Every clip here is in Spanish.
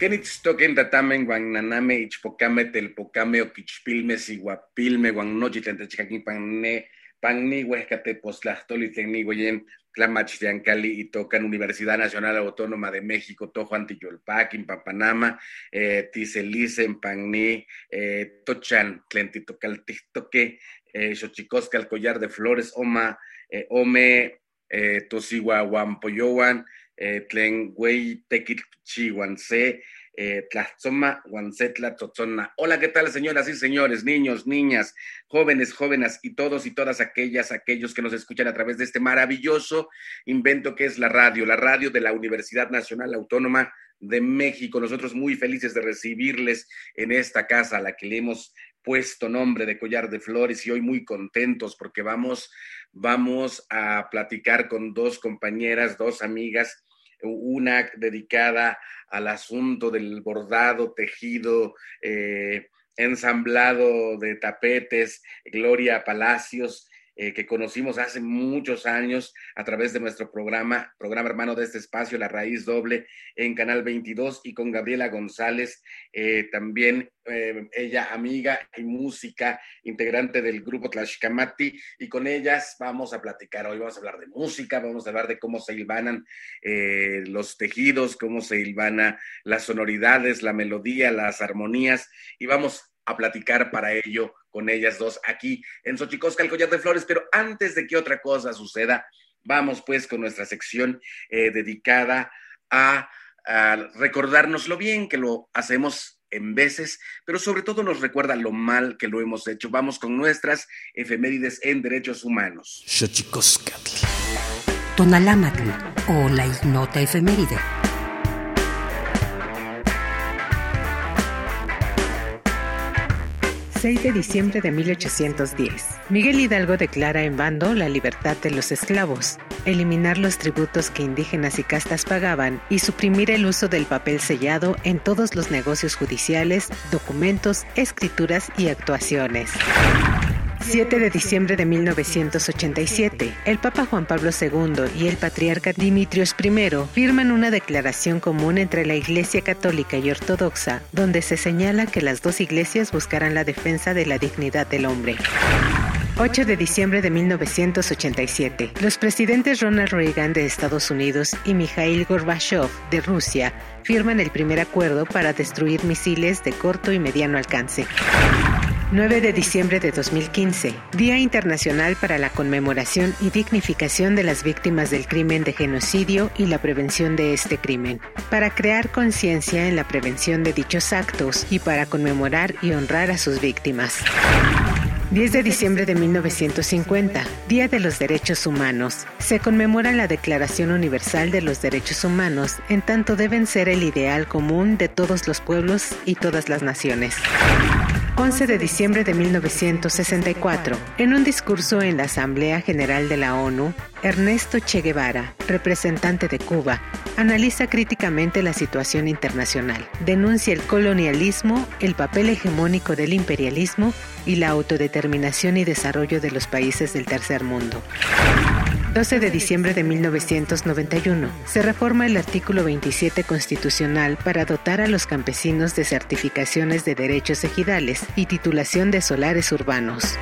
Kenitztoken tatamen guan naname ichpocame telpocame oquichpilme siguapilme guan nochi tlen panne panni huescate postlastoli tlen nigoyen Cali y tocan Universidad Nacional Autónoma de México, Tojo Antiyolpac, en Papanama, eh, Ticelicen, Panni, eh, Tochan, Tlentitocaltistoque, eh, Xochicosca, el Collar de Flores, Oma, eh, Ome, eh, eh, Tlen Güey, Tequichihuanse, eh, Tlazoma, Guanzetla, Totzona. Hola, ¿qué tal, señoras y señores, niños, niñas, jóvenes, jóvenes y todos y todas aquellas, aquellos que nos escuchan a través de este maravilloso invento que es la radio, la radio de la Universidad Nacional Autónoma de México. Nosotros muy felices de recibirles en esta casa a la que le hemos puesto nombre de Collar de Flores y hoy muy contentos porque vamos, vamos a platicar con dos compañeras, dos amigas una dedicada al asunto del bordado, tejido, eh, ensamblado de tapetes, Gloria Palacios, eh, que conocimos hace muchos años a través de nuestro programa, programa hermano de este espacio, La Raíz Doble, en Canal 22, y con Gabriela González, eh, también eh, ella amiga y música, integrante del grupo Tlashkamati, y con ellas vamos a platicar hoy, vamos a hablar de música, vamos a hablar de cómo se hilvanan los tejidos, cómo se hilvana las sonoridades, la melodía, las armonías, y vamos a platicar para ello con ellas dos aquí en Xochicosca, el collar de flores. Pero antes de que otra cosa suceda, vamos pues con nuestra sección eh, dedicada a, recordarnos lo bien que lo hacemos en veces, pero sobre todo nos recuerda lo mal que lo hemos hecho. Vamos con nuestras efemérides en derechos humanos. Xochicoscatl. Tonalámatl o la ignota efeméride. 6 de diciembre de 1810. Miguel Hidalgo declara en bando la libertad de los esclavos, eliminar los tributos que indígenas y castas pagaban y suprimir el uso del papel sellado en todos los negocios judiciales, documentos, escrituras y actuaciones. 7 de diciembre de 1987, el Papa Juan Pablo II y el patriarca Dimitrios I firman una declaración común entre la Iglesia Católica y Ortodoxa, donde se señala que las dos iglesias buscarán la defensa de la dignidad del hombre. 8 de diciembre de 1987, los presidentes Ronald Reagan de Estados Unidos y Mikhail Gorbachev de Rusia firman el primer acuerdo para destruir misiles de corto y mediano alcance. 9 de diciembre de 2015, Día Internacional para la Conmemoración y Dignificación de las Víctimas del Crimen de Genocidio y la Prevención de este crimen, para crear conciencia en la prevención de dichos actos y para conmemorar y honrar a sus víctimas. 10 de diciembre de 1950, Día de los Derechos Humanos. Se conmemora la Declaración Universal de los Derechos Humanos, en tanto deben ser el ideal común de todos los pueblos y todas las naciones. 11 de diciembre de 1964, en un discurso en la Asamblea General de la ONU, Ernesto Che Guevara, representante de Cuba, analiza críticamente la situación internacional, denuncia el colonialismo, el papel hegemónico del imperialismo y la autodeterminación y desarrollo de los países del tercer mundo. 12 de diciembre de 1991, se reforma el artículo 27 constitucional para dotar a los campesinos de certificaciones de derechos ejidales y titulación de solares urbanos.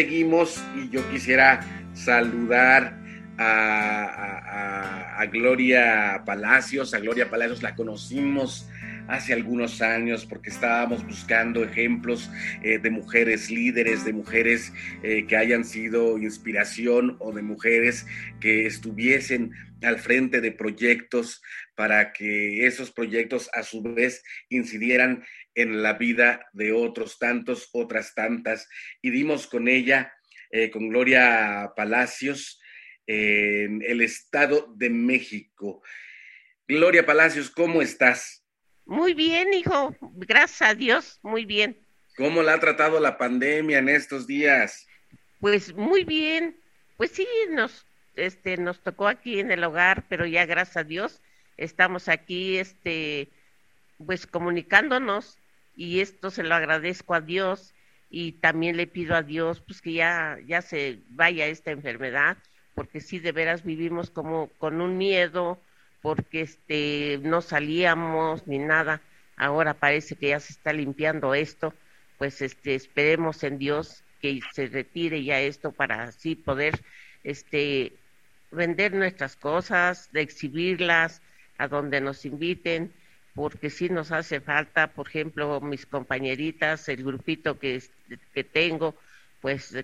Seguimos y yo quisiera saludar a, Gloria Palacios. A Gloria Palacios la conocimos hace algunos años porque estábamos buscando ejemplos eh, de mujeres líderes, de mujeres eh, que hayan sido inspiración o de mujeres que estuviesen al frente de proyectos para que esos proyectos a su vez incidieran en la vida de otros tantos, otras tantas. Y dimos con ella, eh, con Gloria Palacios, en el Estado de México. Gloria Palacios, ¿cómo estás? Muy bien, hijo. Gracias a Dios, muy bien. ¿Cómo la ha tratado la pandemia en estos días? Pues muy bien. Pues sí, nos, este, nos tocó aquí en el hogar, pero ya gracias a Dios estamos aquí, este, pues comunicándonos y esto se lo agradezco a Dios y también le pido a Dios, pues que ya, ya se vaya esta enfermedad, porque sí de veras vivimos como con un miedo, porque este no salíamos ni nada. Ahora parece que ya se está limpiando esto, pues este esperemos en Dios que se retire ya esto para así poder este vender nuestras cosas, de exhibirlas a donde nos inviten, porque sí nos hace falta, por ejemplo, mis compañeritas, el grupito que, que tengo, pues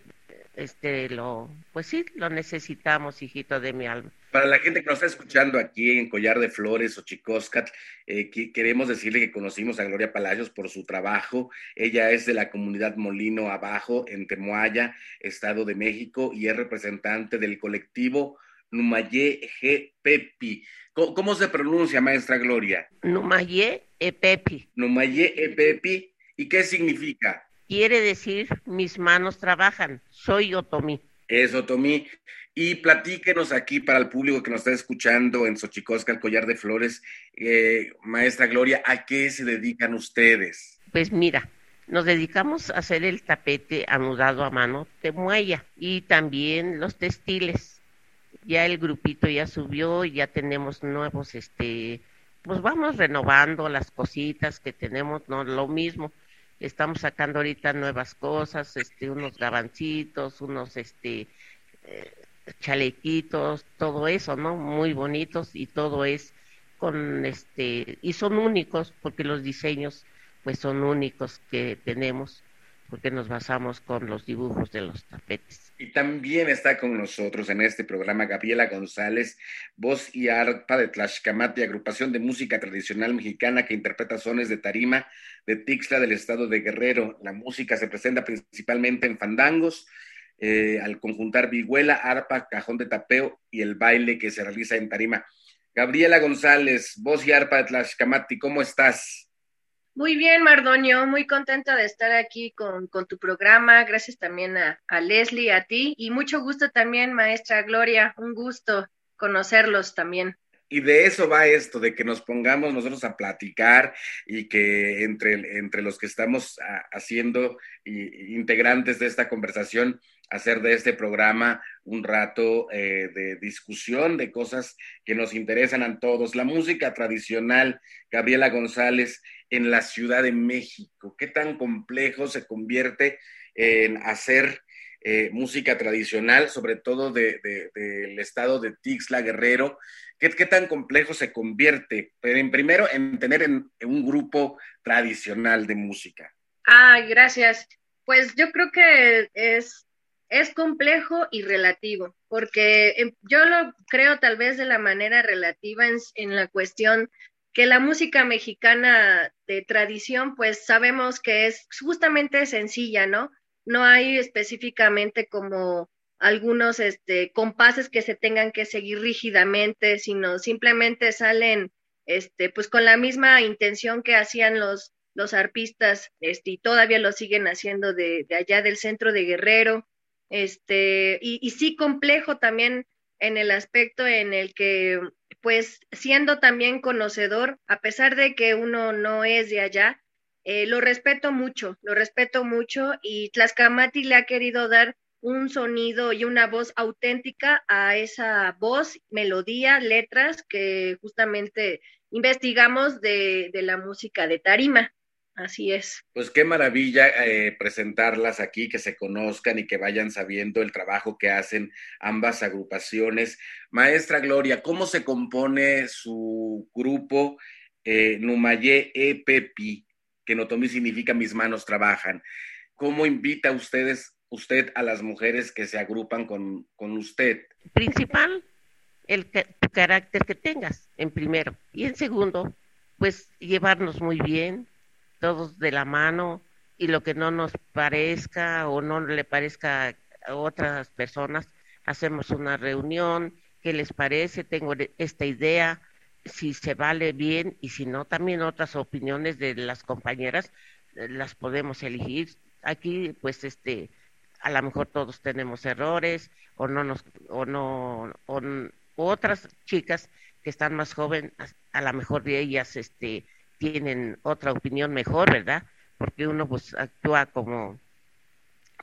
este lo pues sí lo necesitamos hijito de mi alma. Para la gente que nos está escuchando aquí en Collar de Flores o Chicoscat eh, queremos decirle que conocimos a Gloria Palacios por su trabajo. Ella es de la comunidad Molino Abajo en Temoaya Estado de México y es representante del colectivo Numayé G. Pepi. ¿Cómo, se pronuncia, maestra Gloria? Numayé E. Pepi. Numayé E. Pepi. ¿Y qué significa? quiere decir mis manos trabajan. Soy Otomí. Es Otomí. Y platíquenos aquí para el público que nos está escuchando en Xochicosca, el collar de flores, eh, maestra Gloria, ¿a qué se dedican ustedes? Pues mira, nos dedicamos a hacer el tapete anudado a mano de muella y también los textiles. Ya el grupito ya subió y ya tenemos nuevos, este, pues vamos renovando las cositas que tenemos, no lo mismo estamos sacando ahorita nuevas cosas, este, unos gabancitos, unos este eh, chalequitos, todo eso, ¿no? Muy bonitos y todo es con este y son únicos porque los diseños pues son únicos que tenemos porque nos basamos con los dibujos de los tapetes. Y también está con nosotros en este programa Gabriela González, voz y arpa de Tlaxcamati, agrupación de música tradicional mexicana que interpreta sones de tarima de Tixla del estado de Guerrero. La música se presenta principalmente en fandangos, eh, al conjuntar vihuela, arpa, cajón de tapeo y el baile que se realiza en tarima. Gabriela González, voz y arpa de Tlaxcamati, ¿cómo estás? Muy bien, Mardoño, muy contenta de estar aquí con, tu programa. Gracias también a, a, Leslie, a ti y mucho gusto también, maestra Gloria. Un gusto conocerlos también. Y de eso va esto, de que nos pongamos nosotros a platicar y que entre, entre los que estamos haciendo integrantes de esta conversación, hacer de este programa un rato eh, de discusión de cosas que nos interesan a todos. La música tradicional, Gabriela González, en la Ciudad de México? ¿Qué tan complejo se convierte en hacer eh, música tradicional, sobre todo del estado de Tixla Guerrero? ¿Qué, tan complejo se convierte? En, primero, en tener un grupo tradicional de música. Ah, gracias. Pues yo creo que es, es complejo y relativo, porque em, yo lo creo tal vez de la manera relativa en, la cuestión que la música mexicana de tradición, pues sabemos que es justamente sencilla, ¿no? No hay específicamente como algunos este, compases que se tengan que seguir rígidamente, sino simplemente salen este, pues con la misma intención que hacían los, los arpistas este, y todavía lo siguen haciendo de, de allá del centro de Guerrero. Este, y, sí complejo también en el aspecto en el que pues siendo también conocedor, a pesar de que uno no es de allá, eh, lo respeto mucho, lo respeto mucho y Tlaxcamati le ha querido dar un sonido y una voz auténtica a esa voz, melodía, letras que justamente investigamos de, de la música de tarima. Así es. Pues qué maravilla eh, presentarlas aquí, que se conozcan y que vayan sabiendo el trabajo que hacen ambas agrupaciones. Maestra Gloria, ¿cómo se compone su grupo eh, Numayé Epepi, que Notomí significa mis manos trabajan? ¿Cómo invita ustedes, usted a las mujeres que se agrupan con, con usted? Principal, el carácter que tengas, en primero. Y en segundo, pues llevarnos muy bien, todos de la mano y lo que no nos parezca o no le parezca a otras personas, hacemos una reunión, ¿qué les parece? Tengo esta idea, si se vale bien y si no, también otras opiniones de las compañeras eh, las podemos elegir. Aquí, pues, este, a lo mejor todos tenemos errores o no nos, o no, o, otras chicas que están más jóvenes, a, a lo mejor de ellas, este, tienen otra opinión mejor, ¿verdad? Porque uno pues actúa como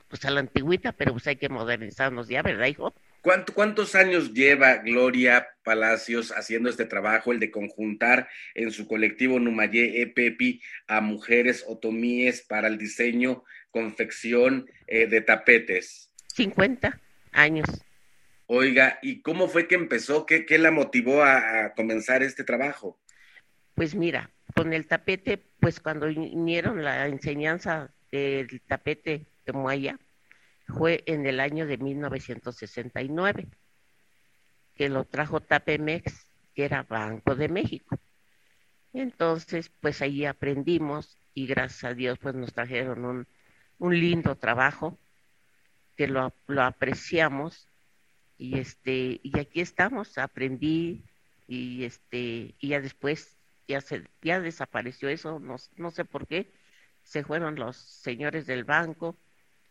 pues a la antigüita, pero pues hay que modernizarnos ya, ¿verdad, hijo? ¿Cuántos años lleva Gloria Palacios haciendo este trabajo, el de conjuntar en su colectivo Numayé Epepi a mujeres otomíes para el diseño, confección eh, de tapetes? 50 años. Oiga, ¿y cómo fue que empezó? ¿Qué, qué la motivó a, a comenzar este trabajo? Pues mira, con el tapete, pues cuando vinieron la enseñanza del tapete de Moaya, fue en el año de 1969, que lo trajo Tapemex, que era Banco de México. Entonces, pues ahí aprendimos y gracias a Dios, pues nos trajeron un, un lindo trabajo que lo, lo apreciamos y este y aquí estamos aprendí y este y ya después ya se ya desapareció eso, no, no sé por qué, se fueron los señores del banco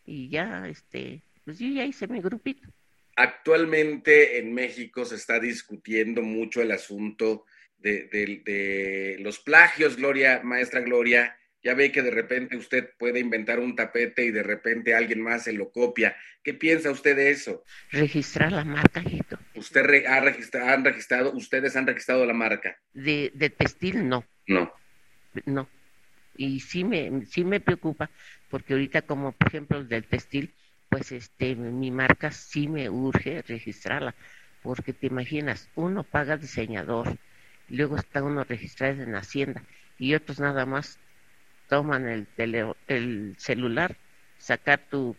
y ya este pues yo ya hice mi grupito. Actualmente en México se está discutiendo mucho el asunto de, de, de los plagios, Gloria, maestra Gloria, ya ve que de repente usted puede inventar un tapete y de repente alguien más se lo copia. ¿Qué piensa usted de eso? Registrar la marca, Hito. ¿Usted re ha registrado, han registrado, ustedes han registrado la marca? De, de textil, no. No. No. Y sí me, sí me preocupa, porque ahorita como por ejemplo el del textil, pues este, mi marca sí me urge registrarla, porque te imaginas, uno paga diseñador, luego está uno registrado en Hacienda y otros nada más toman el, tele, el celular, sacar tu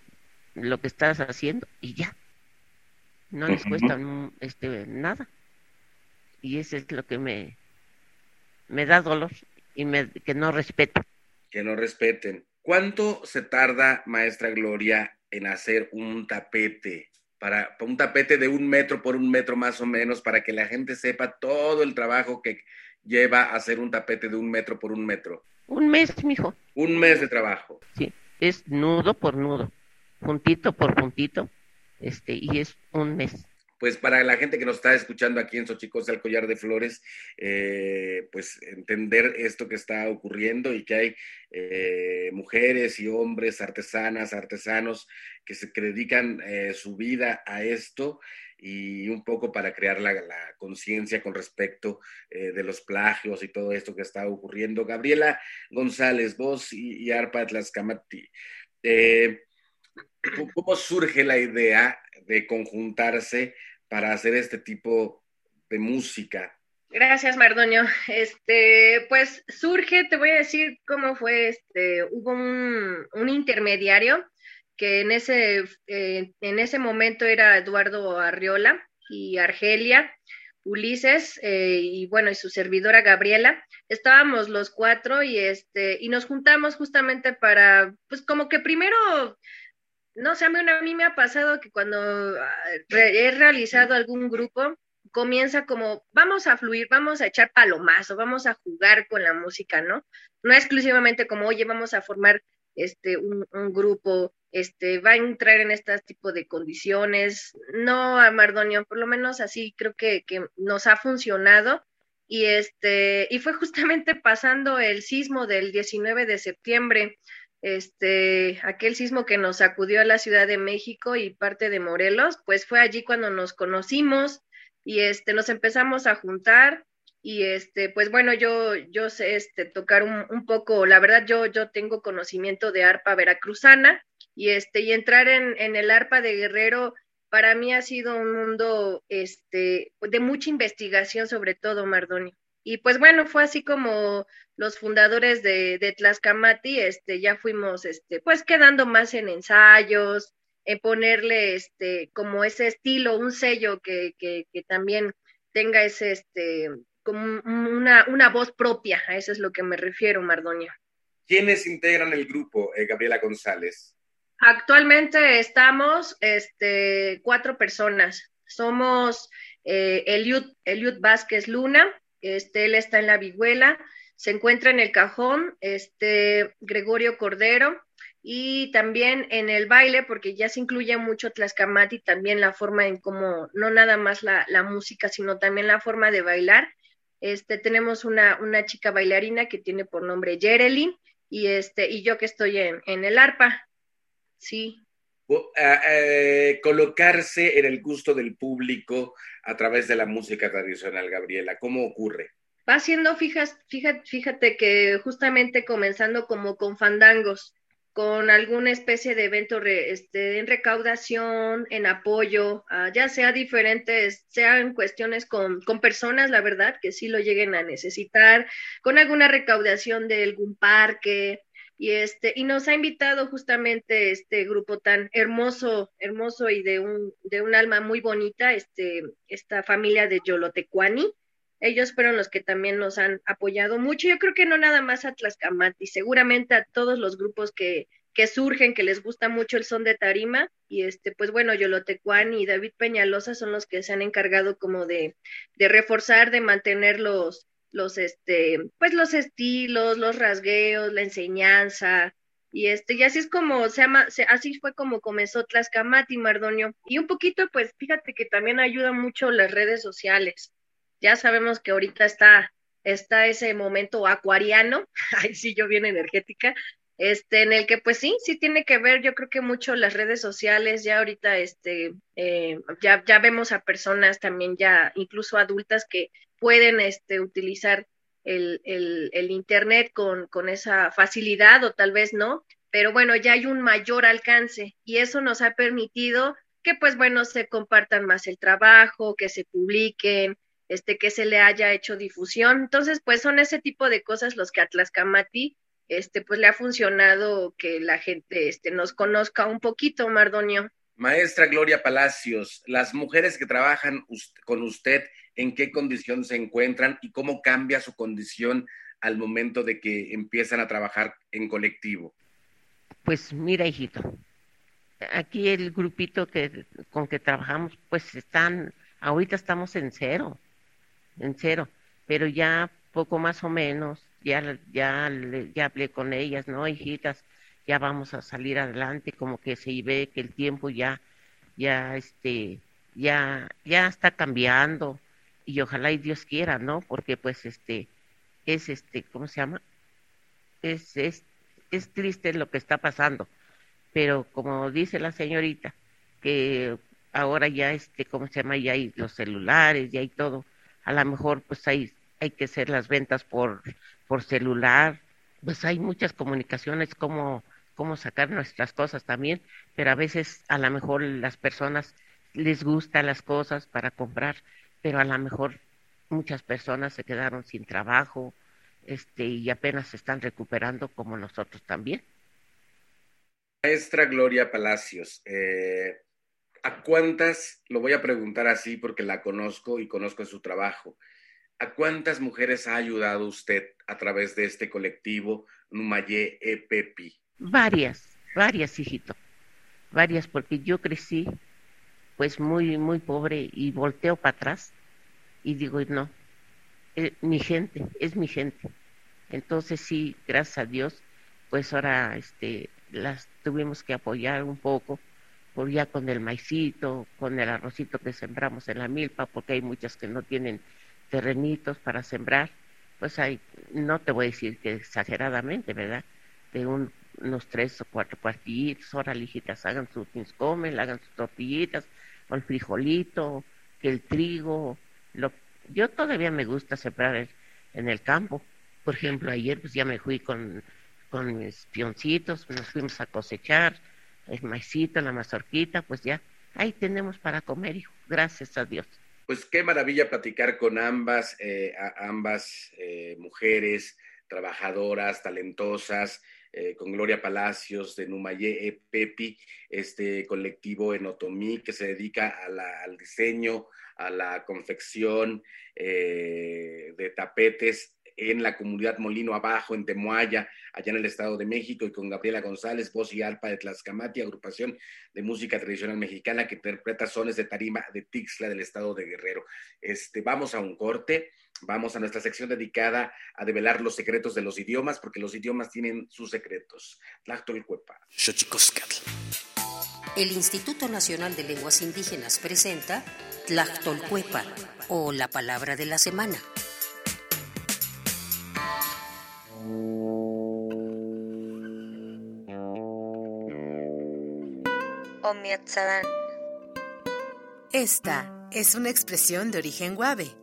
lo que estás haciendo y ya. No les cuesta este nada. Y eso es lo que me me da dolor y me, que no respeten. Que no respeten. ¿Cuánto se tarda, maestra Gloria, en hacer un tapete? Para, para un tapete de un metro por un metro más o menos, para que la gente sepa todo el trabajo que lleva a hacer un tapete de un metro por un metro. Un mes, mijo. Un mes de trabajo. Sí, es nudo por nudo, puntito por puntito, este, y es un mes. Pues para la gente que nos está escuchando aquí en Xochicos del Collar de Flores, eh, pues entender esto que está ocurriendo y que hay eh, mujeres y hombres, artesanas, artesanos, que se dedican eh, su vida a esto y un poco para crear la, conciencia con respecto de los plagios y todo esto que está ocurriendo. Gabriela González, vos y, y Arpa Tlaxcamati, eh, ¿cómo surge la idea de conjuntarse para hacer este tipo de música? Gracias, Mardonio. Este, pues surge, te voy a decir cómo fue, este, hubo un, un intermediario que en ese, eh, en ese momento era Eduardo Arriola y Argelia, Ulises eh, y bueno, y su servidora Gabriela. Estábamos los cuatro y este, y nos juntamos justamente para, pues como que primero, no sé, a mí, a mí me ha pasado que cuando ah, he realizado algún grupo, comienza como, vamos a fluir, vamos a echar palomazo, vamos a jugar con la música, ¿no? No exclusivamente como, oye, vamos a formar este, un, grupo este, va a entrar en este tipo de condiciones. No, Mardonio, por lo menos así creo que, que, nos ha funcionado. Y, este, y fue justamente pasando el sismo del 19 de septiembre, este, aquel sismo que nos sacudió a la Ciudad de México y parte de Morelos, pues fue allí cuando nos conocimos y este, nos empezamos a juntar y este, pues bueno, yo, yo sé este, tocar un, poco, la verdad yo, yo tengo conocimiento de arpa veracruzana y este, y entrar en, en el arpa de Guerrero para mí ha sido un mundo este, de mucha investigación sobre todo, Mardonio. Y pues bueno, fue así como los fundadores de, de Tlaxcamati, este, ya fuimos, este, pues quedando más en ensayos, en ponerle, este, como ese estilo, un sello que, que, que también tenga ese, este, como una, una voz propia, a eso es lo que me refiero, Mardoña. ¿Quiénes integran el grupo, eh, Gabriela González? Actualmente estamos este, cuatro personas. Somos eh, Eliud, Eliud Vázquez Luna, este, él está en la vihuela, se encuentra en el cajón, este, Gregorio Cordero, y también en el baile, porque ya se incluye mucho Tlaxcamati, también la forma en cómo, no nada más la, música, sino también la forma de bailar. Este, tenemos una, una chica bailarina que tiene por nombre Jerelyn y, este, y yo que estoy en el arpa. Sí. Colocarse en el gusto del público a través de la música tradicional, Gabriela, ¿cómo ocurre? Va siendo, fíjate, fíjate, fíjate que justamente comenzando como con fandangos, con alguna especie de evento este, en recaudación, en apoyo, uh, ya sea diferentes, sean cuestiones con, con, personas, la verdad, que sí lo lleguen a necesitar, con alguna recaudación de algún parque, y este, y nos ha invitado justamente este grupo tan hermoso, hermoso y de un, de un alma muy bonita, este, esta familia de Yolotecuani, ellos fueron los que también nos han apoyado mucho. Yo creo que no nada más a Tlaxcamati, seguramente a todos los grupos que, que surgen, que les gusta mucho el son de tarima. Y este, pues bueno, Yolotecuán y David Peñalosa son los que se han encargado como de, de reforzar, de mantener los, los, este, pues los estilos, los rasgueos, la enseñanza, y este, y así es como se llama, se, así fue como comenzó Tlaxcamati, Mardonio. Y un poquito, pues fíjate que también ayuda mucho las redes sociales ya sabemos que ahorita está, está ese momento acuariano, ay sí, yo bien energética, este, en el que pues sí, sí tiene que ver, yo creo que mucho las redes sociales, ya ahorita este, eh, ya, ya vemos a personas también ya, incluso adultas que pueden este, utilizar el, el, internet con, con esa facilidad o tal vez no, pero bueno, ya hay un mayor alcance y eso nos ha permitido que pues bueno, se compartan más el trabajo, que se publiquen, este, que se le haya hecho difusión. Entonces, pues son ese tipo de cosas los que a Tlaxcamati, este, pues le ha funcionado que la gente este, nos conozca un poquito, Mardonio. Maestra Gloria Palacios, las mujeres que trabajan con usted, ¿en qué condición se encuentran y cómo cambia su condición al momento de que empiezan a trabajar en colectivo? Pues mira, hijito, aquí el grupito que, con que trabajamos, pues están, ahorita estamos en cero en cero, pero ya poco más o menos, ya, ya, ya hablé con ellas, ¿no, hijitas? Ya vamos a salir adelante, como que se ve que el tiempo ya, ya, este, ya, ya está cambiando y ojalá y Dios quiera, ¿no? Porque pues este, es este, ¿cómo se llama? Es, es, es triste lo que está pasando, pero como dice la señorita, que ahora ya este, ¿cómo se llama? Ya hay los celulares, ya hay todo, a lo mejor pues hay, hay que hacer las ventas por, por celular, pues hay muchas comunicaciones, como cómo sacar nuestras cosas también, pero a veces a lo mejor las personas les gustan las cosas para comprar, pero a lo mejor muchas personas se quedaron sin trabajo este, y apenas se están recuperando como nosotros también. Maestra Gloria Palacios, eh, ¿A cuántas, lo voy a preguntar así porque la conozco y conozco su trabajo, ¿a cuántas mujeres ha ayudado usted a través de este colectivo Numaye Epepi? Varias, varias, hijito, varias, porque yo crecí pues muy, muy pobre y volteo para atrás y digo, no, eh, mi gente, es mi gente. Entonces sí, gracias a Dios, pues ahora este, las tuvimos que apoyar un poco por ya con el maicito, con el arrocito que sembramos en la milpa, porque hay muchas que no tienen terrenitos para sembrar, pues hay, no te voy a decir que exageradamente, ¿verdad? De unos tres o cuatro cuartillitos, ahora hijitas, hagan sus comen, hagan sus tortillitas, el frijolito, que el trigo, lo, Yo todavía me gusta sembrar en el campo. Por ejemplo, ayer pues ya me fui con, con mis pioncitos, nos fuimos a cosechar el maicito, la mazorquita, pues ya ahí tenemos para comer, hijo, gracias a Dios. Pues qué maravilla platicar con ambas, eh, ambas eh, mujeres trabajadoras, talentosas, eh, con Gloria Palacios de Numayé Pepi, este colectivo en Otomí que se dedica al diseño, a la confección de tapetes en la comunidad Molino Abajo, en Temoaya, allá en el Estado de México, y con Gabriela González, voz y alpa de Tlaxcamati, agrupación de música tradicional mexicana que interpreta sones de tarima de Tixla del Estado de Guerrero. Este, vamos a un corte, vamos a nuestra sección dedicada a develar los secretos de los idiomas, porque los idiomas tienen sus secretos. Tlachtolcuepa. El Instituto Nacional de Lenguas Indígenas presenta Tlachtolcuepa, o la palabra de la semana. Esta es una expresión de origen guave.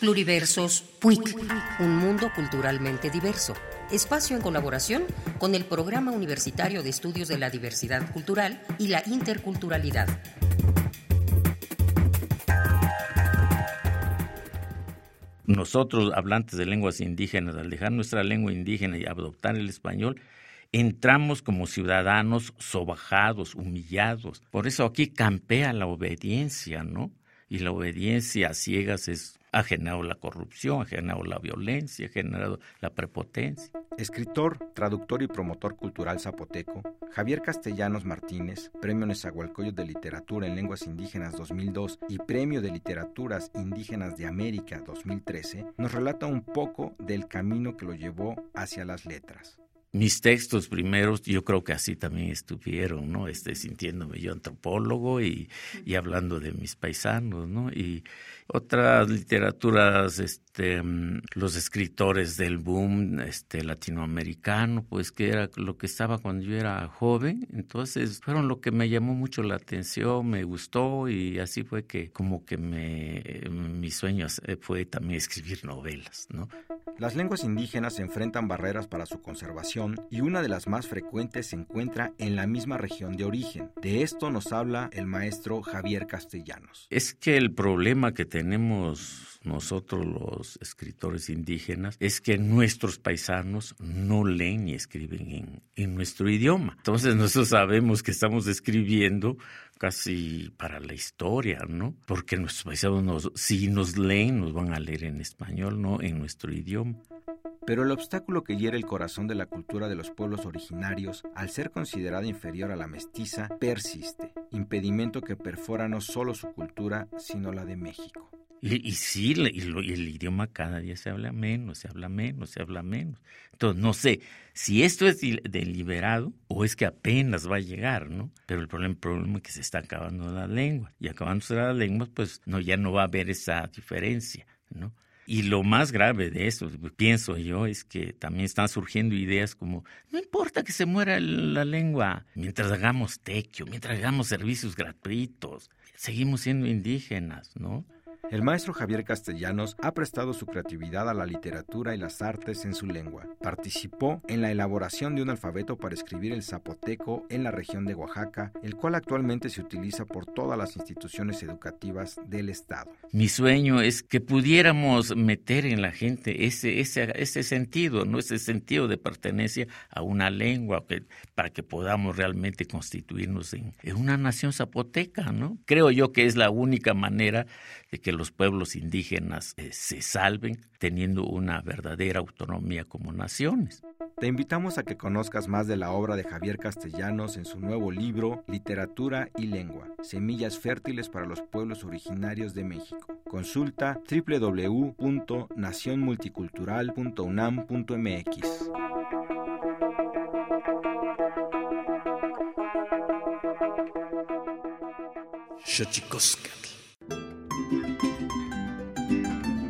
Pluriversos PUIC, un mundo culturalmente diverso. Espacio en colaboración con el Programa Universitario de Estudios de la Diversidad Cultural y la Interculturalidad. Nosotros, hablantes de lenguas indígenas, al dejar nuestra lengua indígena y adoptar el español, entramos como ciudadanos sobajados, humillados. Por eso aquí campea la obediencia, ¿no? Y la obediencia a ciegas es ha generado la corrupción, ha generado la violencia, ha generado la prepotencia. Escritor, traductor y promotor cultural zapoteco, Javier Castellanos Martínez, Premio Nezahualcóyotl de Literatura en Lenguas Indígenas 2002 y Premio de Literaturas Indígenas de América 2013, nos relata un poco del camino que lo llevó hacia las letras mis textos primeros, yo creo que así también estuvieron, ¿no? Este, sintiéndome yo antropólogo y, y hablando de mis paisanos, ¿no? Y otras literaturas, este, mm, los escritores del boom este, latinoamericano, pues que era lo que estaba cuando yo era joven, entonces fueron lo que me llamó mucho la atención, me gustó y así fue que como que me, mis sueños eh, fue también escribir novelas, ¿no? Las lenguas indígenas enfrentan barreras para su conservación y una de las más frecuentes se encuentra en la misma región de origen. De esto nos habla el maestro Javier Castellanos. Es que el problema que tenemos nosotros los escritores indígenas es que nuestros paisanos no leen ni escriben en, en, nuestro idioma. Entonces nosotros sabemos que estamos escribiendo casi para la historia, ¿no? Porque nuestros paisanos, si nos leen, nos van a leer en español, no en nuestro idioma. Pero el obstáculo que hiere el corazón de la cultura de los pueblos originarios, al ser considerada inferior a la mestiza, persiste, impedimento que perfora no solo su cultura, sino la de México. Y, sí, y, el idioma cada día se habla menos, se habla menos, se habla menos. Entonces, no sé si esto es deliberado o es que apenas va a llegar, ¿no? Pero el problema, el problema es que se está acabando la lengua. Y acabándose la lengua, pues no, ya no va a haber esa diferencia, ¿no? Y lo más grave de eso, pienso yo, es que también están surgiendo ideas como, no importa que se muera la lengua, mientras hagamos tequio, mientras hagamos servicios gratuitos, seguimos siendo indígenas, ¿no? El maestro Javier Castellanos ha prestado su creatividad a la literatura y las artes en su lengua. Participó en la elaboración de un alfabeto para escribir el zapoteco en la región de Oaxaca, el cual actualmente se utiliza por todas las instituciones educativas del Estado. Mi sueño es que pudiéramos meter en la gente ese, ese, ese sentido, ¿no? ese sentido de pertenencia a una lengua, que, para que podamos realmente constituirnos en, en una nación zapoteca. ¿no? Creo yo que es la única manera de que los pueblos indígenas eh, se salven teniendo una verdadera autonomía como naciones. Te invitamos a que conozcas más de la obra de Javier Castellanos en su nuevo libro Literatura y Lengua, Semillas Fértiles para los Pueblos Originarios de México. Consulta www.nacionmulticultural.unam.mx. Xochicosca. Thank you.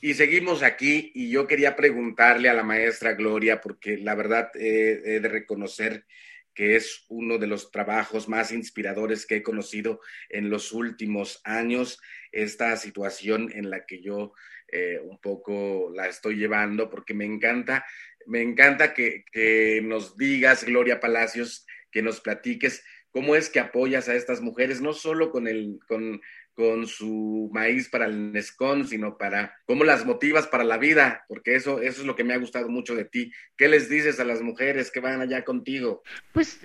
Y seguimos aquí y yo quería preguntarle a la maestra Gloria, porque la verdad eh, he de reconocer que es uno de los trabajos más inspiradores que he conocido en los últimos años, esta situación en la que yo eh, un poco la estoy llevando, porque me encanta, me encanta que, que nos digas, Gloria Palacios, que nos platiques cómo es que apoyas a estas mujeres, no solo con, el, con con su maíz para el Nescon, sino para cómo las motivas para la vida, porque eso, eso es lo que me ha gustado mucho de ti. ¿Qué les dices a las mujeres que van allá contigo? Pues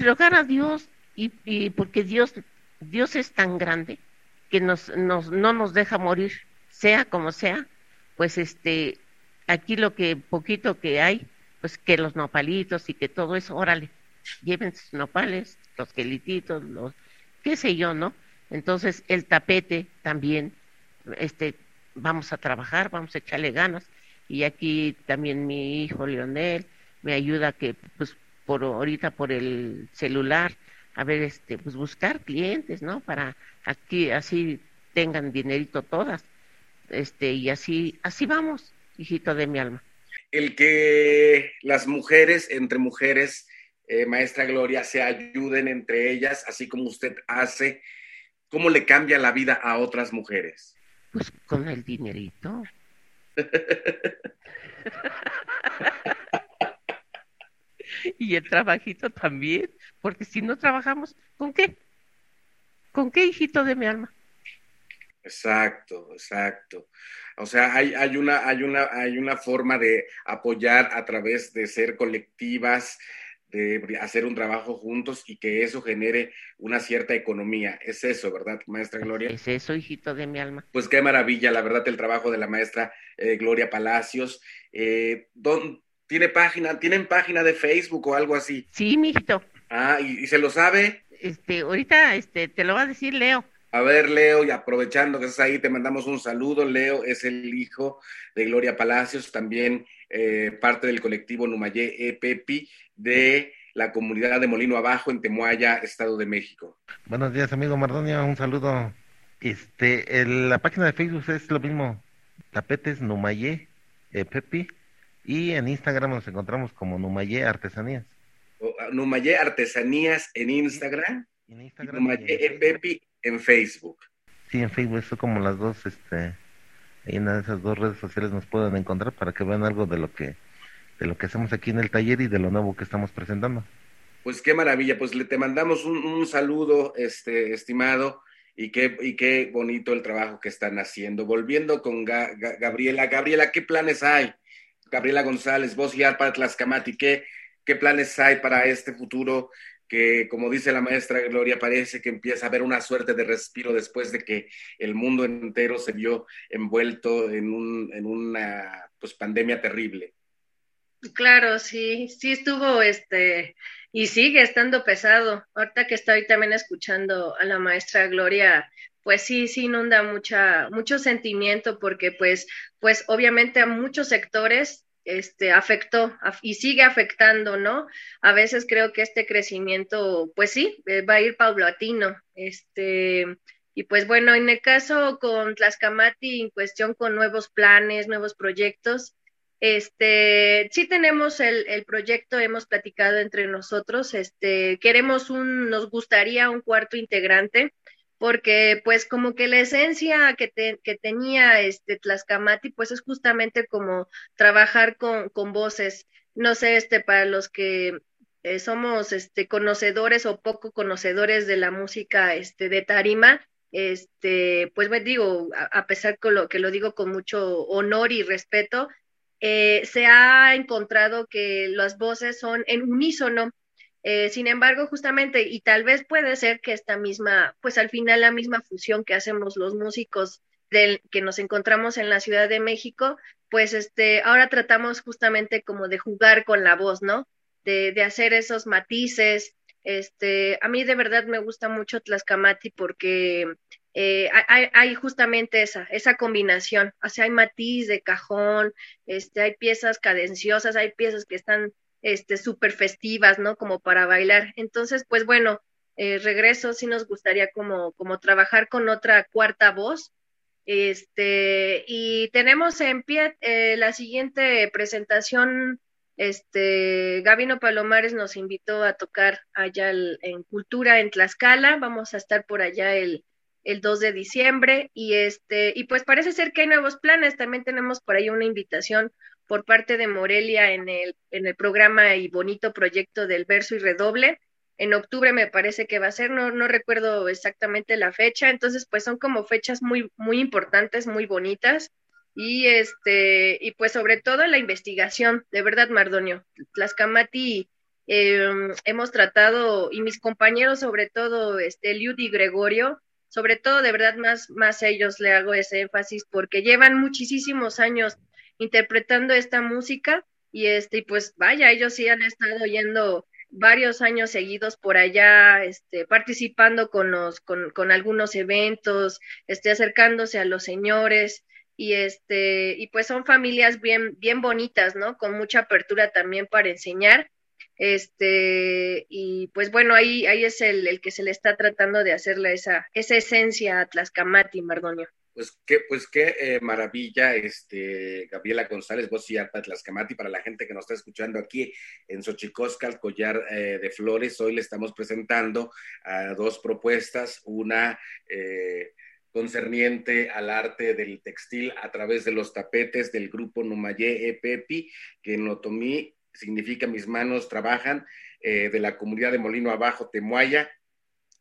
rogar a Dios y, porque Dios, Dios es tan grande que nos, nos, no nos deja morir, sea como sea, pues este, aquí lo que poquito que hay, pues que los nopalitos y que todo eso, órale, lleven sus nopales, los quelititos, los, qué sé yo, ¿no? Entonces, el tapete también, este, vamos a trabajar, vamos a echarle ganas. Y aquí también mi hijo Leonel me ayuda que, pues, por ahorita por el celular, a ver, este, pues buscar clientes, ¿no? Para aquí, así tengan dinerito todas. Este, y así, así vamos, hijito de mi alma. El que las mujeres, entre mujeres, eh, maestra Gloria, se ayuden entre ellas, así como usted hace, ¿Cómo le cambia la vida a otras mujeres? Pues con el dinerito. y el trabajito también, porque si no trabajamos, ¿con qué? ¿Con qué hijito de mi alma? Exacto, exacto. O sea, hay, hay, una, hay, una, hay una forma de apoyar a través de ser colectivas, de hacer un trabajo juntos y que eso genere una cierta economía. Es eso, ¿verdad, maestra Gloria? Es eso, hijito de mi alma. Pues qué maravilla, la verdad, el trabajo de la maestra eh, Gloria Palacios. Eh, ¿Tiene página, tienen página de Facebook o algo así? Sí, mijito. Ah, ¿y, se lo sabe? Este, ahorita este, te lo va a decir Leo. A ver, Leo, y aprovechando que estás ahí, te mandamos un saludo. Leo es el hijo de Gloria Palacios, también eh, parte del colectivo Numayé Epepi de la comunidad de Molino Abajo en Temuaya, Estado de México. Buenos días, amigo Mardonia, un saludo. Este, la página de Facebook es lo mismo, Tapetes Numayé Epepi, y en Instagram nos encontramos como Numayé Artesanías. Ah, Numayé Artesanías en Instagram, en Instagram Numayé Epepi en Facebook. Sí, en Facebook, eso como las dos, este, en esas dos redes sociales nos pueden encontrar para que vean algo de lo que de lo que hacemos aquí en el taller y de lo nuevo que estamos presentando. Pues qué maravilla, pues le te mandamos un, saludo, este estimado, y qué, y qué bonito el trabajo que están haciendo. Volviendo con Gabriela, Gabriela, ¿qué planes hay? Gabriela González, vos ya para Tlaxcamati, ¿qué, ¿qué planes hay para este futuro que, como dice la maestra Gloria, parece que empieza a haber una suerte de respiro después de que el mundo entero se vio envuelto en, un, en una pues, pandemia terrible. Claro, sí, sí estuvo este y sigue estando pesado. Ahorita que estoy también escuchando a la maestra Gloria, pues sí, sí inunda mucha, mucho sentimiento porque pues, pues obviamente a muchos sectores este, afectó y sigue afectando, ¿no? A veces creo que este crecimiento, pues sí, eh, va a ir paulatino. Este, y pues bueno, en el caso con Tlaxcamati, en cuestión con nuevos planes, nuevos proyectos, este, sí tenemos el, el, proyecto, hemos platicado entre nosotros, este, queremos un, nos gustaría un cuarto integrante, porque pues como que la esencia que, que tenía este Tlaxcamati pues es justamente como trabajar con, con voces. No sé, este, para los que eh, somos este conocedores o poco conocedores de la música este de tarima, este, pues me digo, a, pesar que lo, que lo digo con mucho honor y respeto, eh, se ha encontrado que las voces son en unísono eh, sin embargo, justamente, y tal vez puede ser que esta misma, pues al final la misma fusión que hacemos los músicos del, que nos encontramos en la Ciudad de México, pues este, ahora tratamos justamente como de jugar con la voz, ¿no? De, de hacer esos matices. Este, a mí de verdad me gusta mucho Tlaxcamati porque eh, hay, justamente esa, esa combinación. O sea, hay matiz de cajón, este, hay piezas cadenciosas, hay piezas que están este, súper festivas, ¿no? Como para bailar. Entonces, pues bueno, eh, regreso, sí nos gustaría como, como trabajar con otra cuarta voz, Este, y tenemos en pie eh, la siguiente presentación. Este, Gabino Palomares nos invitó a tocar allá en Cultura en Tlaxcala. Vamos a estar por allá el, el 2 de diciembre y este y pues parece ser que hay nuevos planes. También tenemos por ahí una invitación por parte de Morelia en el en el programa y bonito proyecto del verso y redoble. En octubre me parece que va a ser, no, no recuerdo exactamente la fecha, entonces pues son como fechas muy, muy importantes, muy bonitas. Y este y pues sobre todo la investigación de verdad Mardonio. Tlaxcamati eh, hemos tratado y mis compañeros sobre todo este Liud y Gregorio sobre todo de verdad más, más ellos le hago ese énfasis porque llevan muchísimos años interpretando esta música y este, pues vaya, ellos sí han estado yendo varios años seguidos por allá, este, participando con los, con, con algunos eventos, este, acercándose a los señores, y este, y pues son familias bien, bien bonitas, ¿no? Con mucha apertura también para enseñar este, y pues bueno, ahí, ahí es el, el que se le está tratando de hacerle esa, esa esencia a Tlaxcamati, Mardonio. Pues qué, pues qué eh, maravilla, este, Gabriela González, voz y arpa Tlaxcamati, para la gente que nos está escuchando aquí en Xochicosca, el collar eh, de flores. Hoy le estamos presentando dos propuestas, una eh, concerniente al arte del textil a través de los tapetes del grupo Numayé Epepi, que en Otomí significa mis manos trabajan, de la comunidad de Molino Abajo, Temuaya,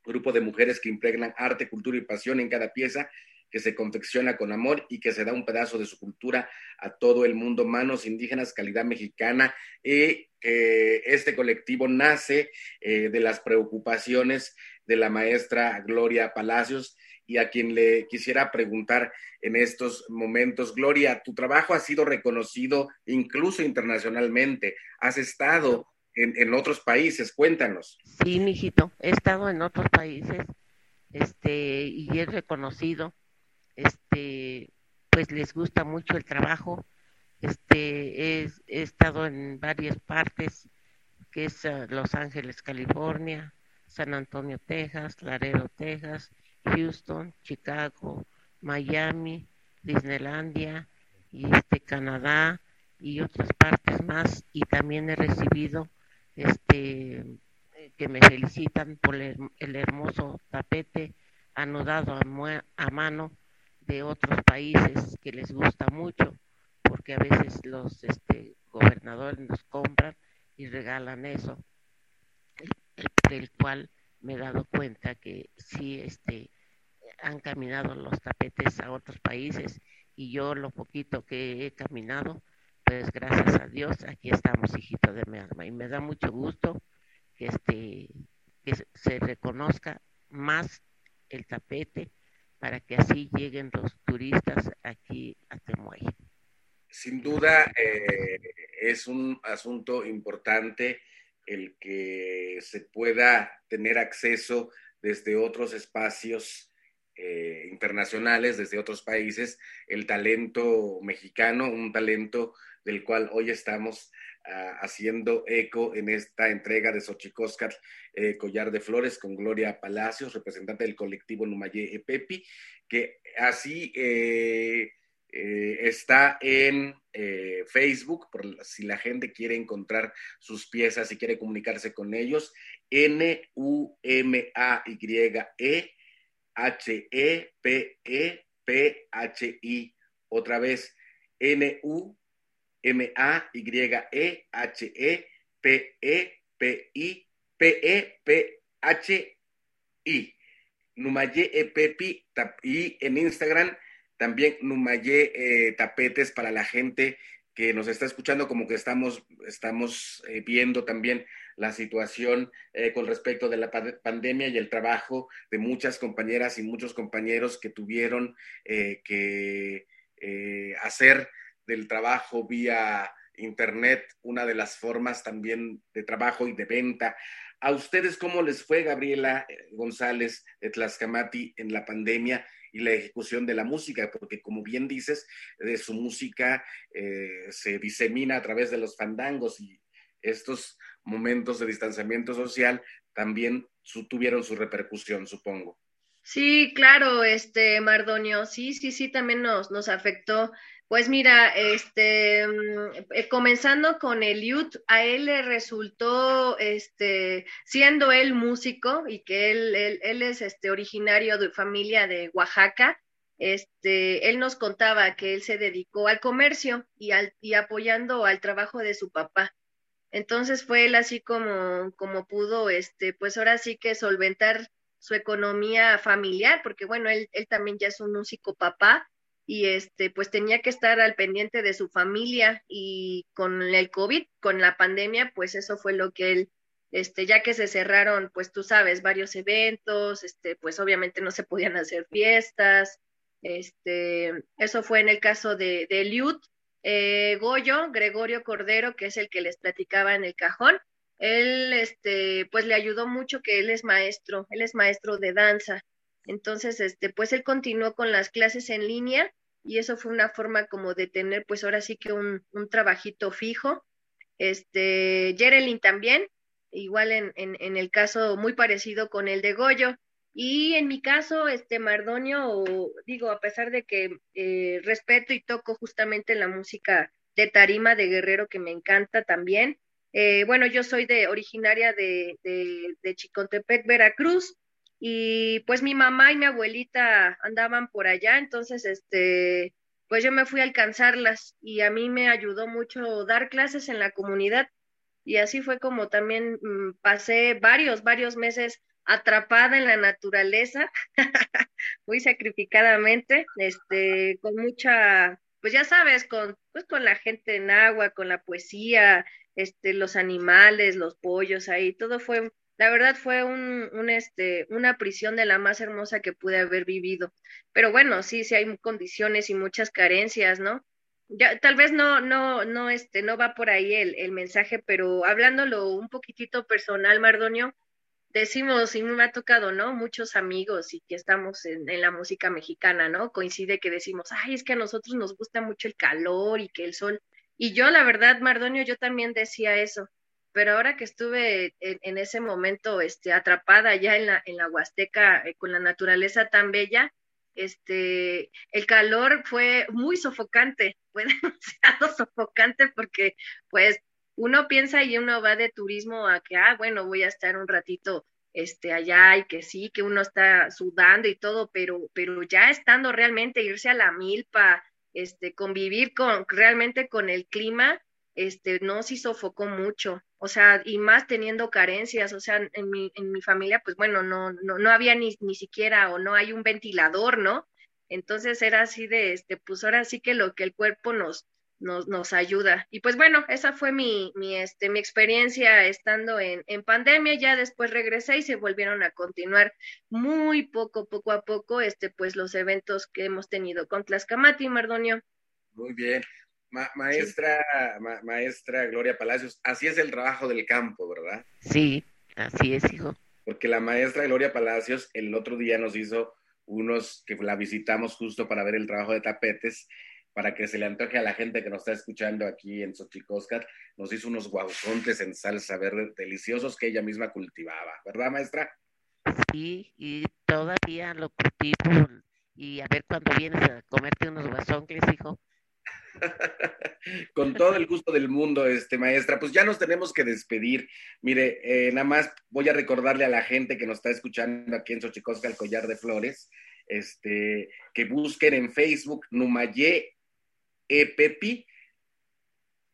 grupo de mujeres que impregnan arte, cultura y pasión en cada pieza que se confecciona con amor y que se da un pedazo de su cultura a todo el mundo, manos indígenas, calidad mexicana, y que este colectivo nace eh, de las preocupaciones de la maestra Gloria Palacios, y a quien le quisiera preguntar en estos momentos. Gloria, tu trabajo ha sido reconocido incluso internacionalmente. Has estado en, otros países, cuéntanos. Sí, mijito, he estado en otros países este, y he reconocido, este, pues les gusta mucho el trabajo. Este, he, estado en varias partes, que es ah, Los Ángeles, California, San Antonio, Texas, Laredo, Texas, Houston, Chicago, Miami, Disneylandia este Canadá y otras partes más y también he recibido este que me felicitan por el, hermoso tapete anudado a, a, mano de otros países que les gusta mucho porque a veces los este, gobernadores nos compran y regalan eso del cual me he dado cuenta que sí este han caminado los tapetes a otros países y yo lo poquito que he caminado, pues gracias a Dios aquí estamos, hijito de mi alma. Y me da mucho gusto que, este, que se reconozca más el tapete para que así lleguen los turistas aquí a Temuay. Sin duda eh, es un asunto importante el que se pueda tener acceso desde otros espacios eh, internacionales, desde otros países, el talento mexicano, un talento del cual hoy estamos haciendo eco en esta entrega de Xochicóscar eh, Collar de Flores con Gloria Palacios, representante del colectivo Numayé Epepi, que así eh, está en Facebook, por si la gente quiere encontrar sus piezas y quiere comunicarse con ellos, N-U-M-A-Y-E H-E-P-E-P-H-I. Otra vez, N-U-M-A-Y-E-H-E-P-E-P-I-P-E-P-H-I. Numaye Epepi y en Instagram también Numaye eh, Tapetes para la gente que nos está escuchando, como que estamos, estamos eh, viendo también la situación eh, con respecto de la pandemia y el trabajo de muchas compañeras y muchos compañeros que tuvieron eh, que hacer del trabajo vía Internet una de las formas también de trabajo y de venta. ¿A ustedes cómo les fue, Gabriela González de Tlaxcamati, en la pandemia? y la ejecución de la música, porque como bien dices, de su música eh, se disemina a través de los fandangos y estos momentos de distanciamiento social también tuvieron su repercusión, supongo. Sí, claro, este Mardonio, sí, sí, sí, también nos, nos afectó. Pues mira, este, mm, eh, comenzando con Eliud, a él le resultó, este, siendo él músico y que él, él, él es este originario de familia de Oaxaca, este, él nos contaba que él se dedicó al comercio y, al, y apoyando al trabajo de su papá. Entonces fue él así como, como pudo, este, pues ahora sí que solventar su economía familiar, porque bueno, él, él también ya es un músico papá y este, pues tenía que estar al pendiente de su familia y con el COVID, con la pandemia, pues eso fue lo que él, este, ya que se cerraron, pues tú sabes, varios eventos, este, pues obviamente no se podían hacer fiestas, este, eso fue en el caso de, de eh, Goyo, Gregorio Cordero, que es el que les platicaba en el cajón, él, este, pues le ayudó mucho que él es maestro, él es maestro de danza. Entonces, este, pues él continuó con las clases en línea y eso fue una forma como de tener, pues ahora sí que un, trabajito fijo. Este, Jerelyn también, igual en, en, en, el caso muy parecido con el de Goyo. Y en mi caso, este Mardonio, digo, a pesar de que eh, respeto y toco justamente la música de tarima de Guerrero, que me encanta también, eh, bueno, yo soy de originaria de, de, de, Chicontepec, Veracruz, y pues mi mamá y mi abuelita andaban por allá, entonces este, pues yo me fui a alcanzarlas y a mí me ayudó mucho dar clases en la comunidad. Y así fue como también mmm, pasé varios, varios meses atrapada en la naturaleza, muy sacrificadamente, este, con mucha, pues ya sabes, con, pues con la gente en agua, con la poesía, este, los animales, los pollos ahí, todo fue, la verdad fue un, un, este, una prisión de la más hermosa que pude haber vivido. Pero bueno, sí, sí hay condiciones y muchas carencias, ¿no? Ya, tal vez no, no, no, este, no va por ahí el, mensaje, pero hablándolo un poquitito personal, Mardonio, decimos, y me ha tocado, ¿no? Muchos amigos y que estamos en, en, la música mexicana, ¿no? Coincide que decimos, ay, es que a nosotros nos gusta mucho el calor y que el sol. Y yo, la verdad, Mardonio, yo también decía eso, pero ahora que estuve en, ese momento este, atrapada ya en la, en la Huasteca eh, con la naturaleza tan bella, este, el calor fue muy sofocante, fue demasiado sofocante porque pues uno piensa y uno va de turismo a que, ah, bueno, voy a estar un ratito este allá y que sí, que uno está sudando y todo, pero, pero ya estando realmente irse a la milpa, este, convivir con realmente con el clima, este, no sí sofocó mucho, o sea, y más teniendo carencias, o sea, en mi, en mi familia, pues bueno, no, no, no había ni, ni siquiera o no hay un ventilador, ¿no? Entonces era así de, este, pues ahora sí que lo que el cuerpo nos, nos, nos ayuda. Y pues bueno, esa fue mi, mi, este, mi experiencia estando en, en pandemia, ya después regresé y se volvieron a continuar muy poco, poco a poco, este, pues los eventos que hemos tenido con Tlaxcamati, Mardonio. Muy bien. Ma maestra, sí. ma maestra Gloria Palacios, así es el trabajo del campo, ¿verdad? Sí, así es, hijo. Porque la maestra Gloria Palacios el otro día nos hizo unos que la visitamos justo para ver el trabajo de tapetes para que se le antoje a la gente que nos está escuchando aquí en Xochicóscat, nos hizo unos guauzontles en salsa verde deliciosos que ella misma cultivaba, ¿verdad, maestra? Sí, y todavía lo cultivo y a ver cuando vienes a comerte unos guauzontles, hijo. Con todo el gusto del mundo, este maestra. Pues ya nos tenemos que despedir. Mire, eh, nada más voy a recordarle a la gente que nos está escuchando aquí en Xochicosca, el Collar de Flores, este, que busquen en Facebook Numayé Epepi,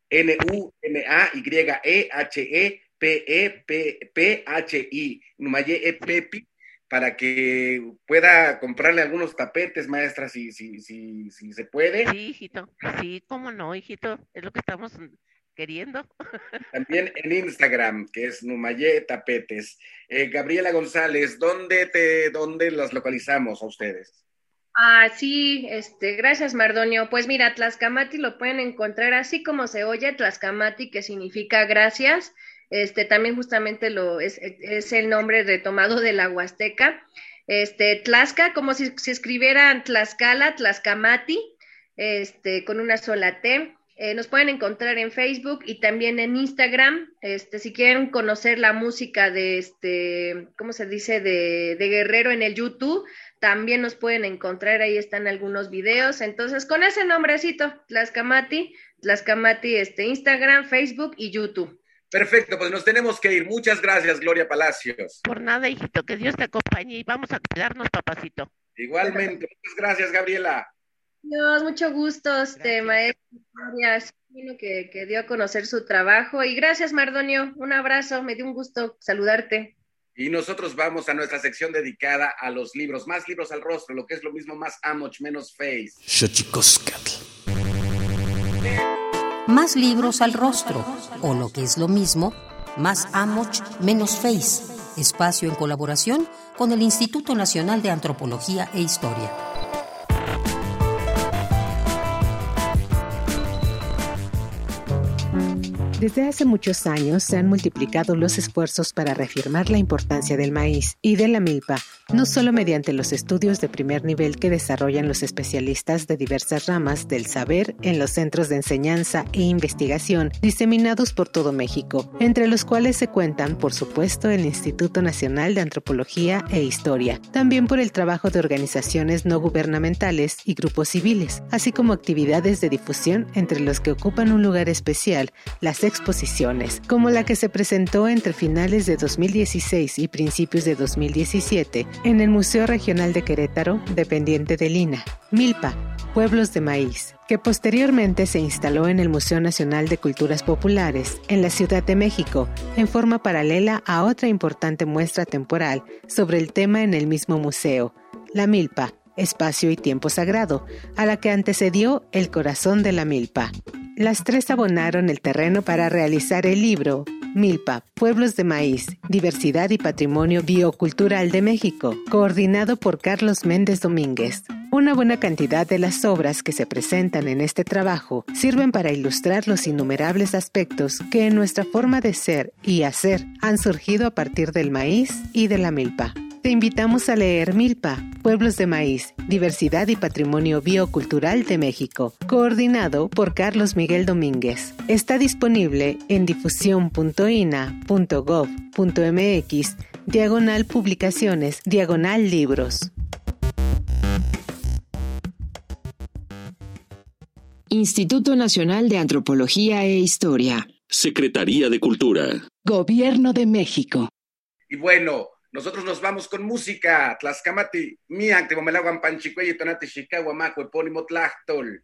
N-U-M-A-Y-E-H-E-P-E-P-H-I, Numayé Epepi, para que pueda comprarle algunos tapetes, maestra, si, si, si, si se puede. Sí, hijito, sí, cómo no, hijito, es lo que estamos queriendo. También en Instagram, que es Numayé Tapetes. Eh, Gabriela González, ¿dónde, te, ¿dónde las localizamos a ustedes? Ah, sí, este, gracias Mardonio. Pues mira, Tlaxcamati lo pueden encontrar así como se oye, Tlaxcamati, que significa gracias. Este, también justamente lo es, es el nombre retomado de la Huasteca. Este, Tlaxca, como si se si escribieran Tlaxcala, Tlaxcamati, este, con una sola T. Eh, nos pueden encontrar en Facebook y también en Instagram. Este, si quieren conocer la música de este, ¿cómo se dice? De, de Guerrero en el YouTube, también nos pueden encontrar, ahí están algunos videos. Entonces, con ese nombrecito, Tlaxcamati, Tlaxcamati, este, Instagram, Facebook y YouTube. Perfecto, pues nos tenemos que ir. Muchas gracias, Gloria Palacios. Por nada, hijito, que Dios te acompañe y vamos a cuidarnos, papacito. Igualmente, muchas gracias, Gabriela. Dios, mucho gusto, este maestro. Gracias. Que, que dio a conocer su trabajo. Y gracias, Mardonio. Un abrazo, me dio un gusto saludarte. Y nosotros vamos a nuestra sección dedicada a los libros, más libros al rostro, lo que es lo mismo, más amoch, menos face. Más libros al rostro, o lo que es lo mismo, más amoch, menos face. Espacio en colaboración con el Instituto Nacional de Antropología e Historia. Desde hace muchos años se han multiplicado los esfuerzos para reafirmar la importancia del maíz y de la milpa, no solo mediante los estudios de primer nivel que desarrollan los especialistas de diversas ramas del saber en los centros de enseñanza e investigación diseminados por todo México, entre los cuales se cuentan, por supuesto, el Instituto Nacional de Antropología e Historia, también por el trabajo de organizaciones no gubernamentales y grupos civiles, así como actividades de difusión entre los que ocupan un lugar especial las exposiciones, como la que se presentó entre finales de 2016 y principios de 2017 en el Museo Regional de Querétaro, dependiente de Lina, Milpa, Pueblos de Maíz, que posteriormente se instaló en el Museo Nacional de Culturas Populares, en la Ciudad de México, en forma paralela a otra importante muestra temporal sobre el tema en el mismo museo, la Milpa, espacio y tiempo sagrado, a la que antecedió El corazón de la milpa. Las tres abonaron el terreno para realizar el libro Milpa, Pueblos de Maíz, Diversidad y Patrimonio Biocultural de México, coordinado por Carlos Méndez Domínguez. Una buena cantidad de las obras que se presentan en este trabajo sirven para ilustrar los innumerables aspectos que en nuestra forma de ser y hacer han surgido a partir del maíz y de la milpa. Te invitamos a leer Milpa, Pueblos de Maíz, Diversidad y Patrimonio Biocultural de México, coordinado por Carlos Miguel Domínguez. Está disponible en difusión.ina.gov.mx, diagonal publicaciones, diagonal libros. Instituto Nacional de Antropología e Historia. Secretaría de Cultura. Gobierno de México. Y bueno, nosotros nos vamos con música. Tlaxcamati, mian, tebomelaguan panchicuey, tonati, chicago, maco, epónimo tlachtol.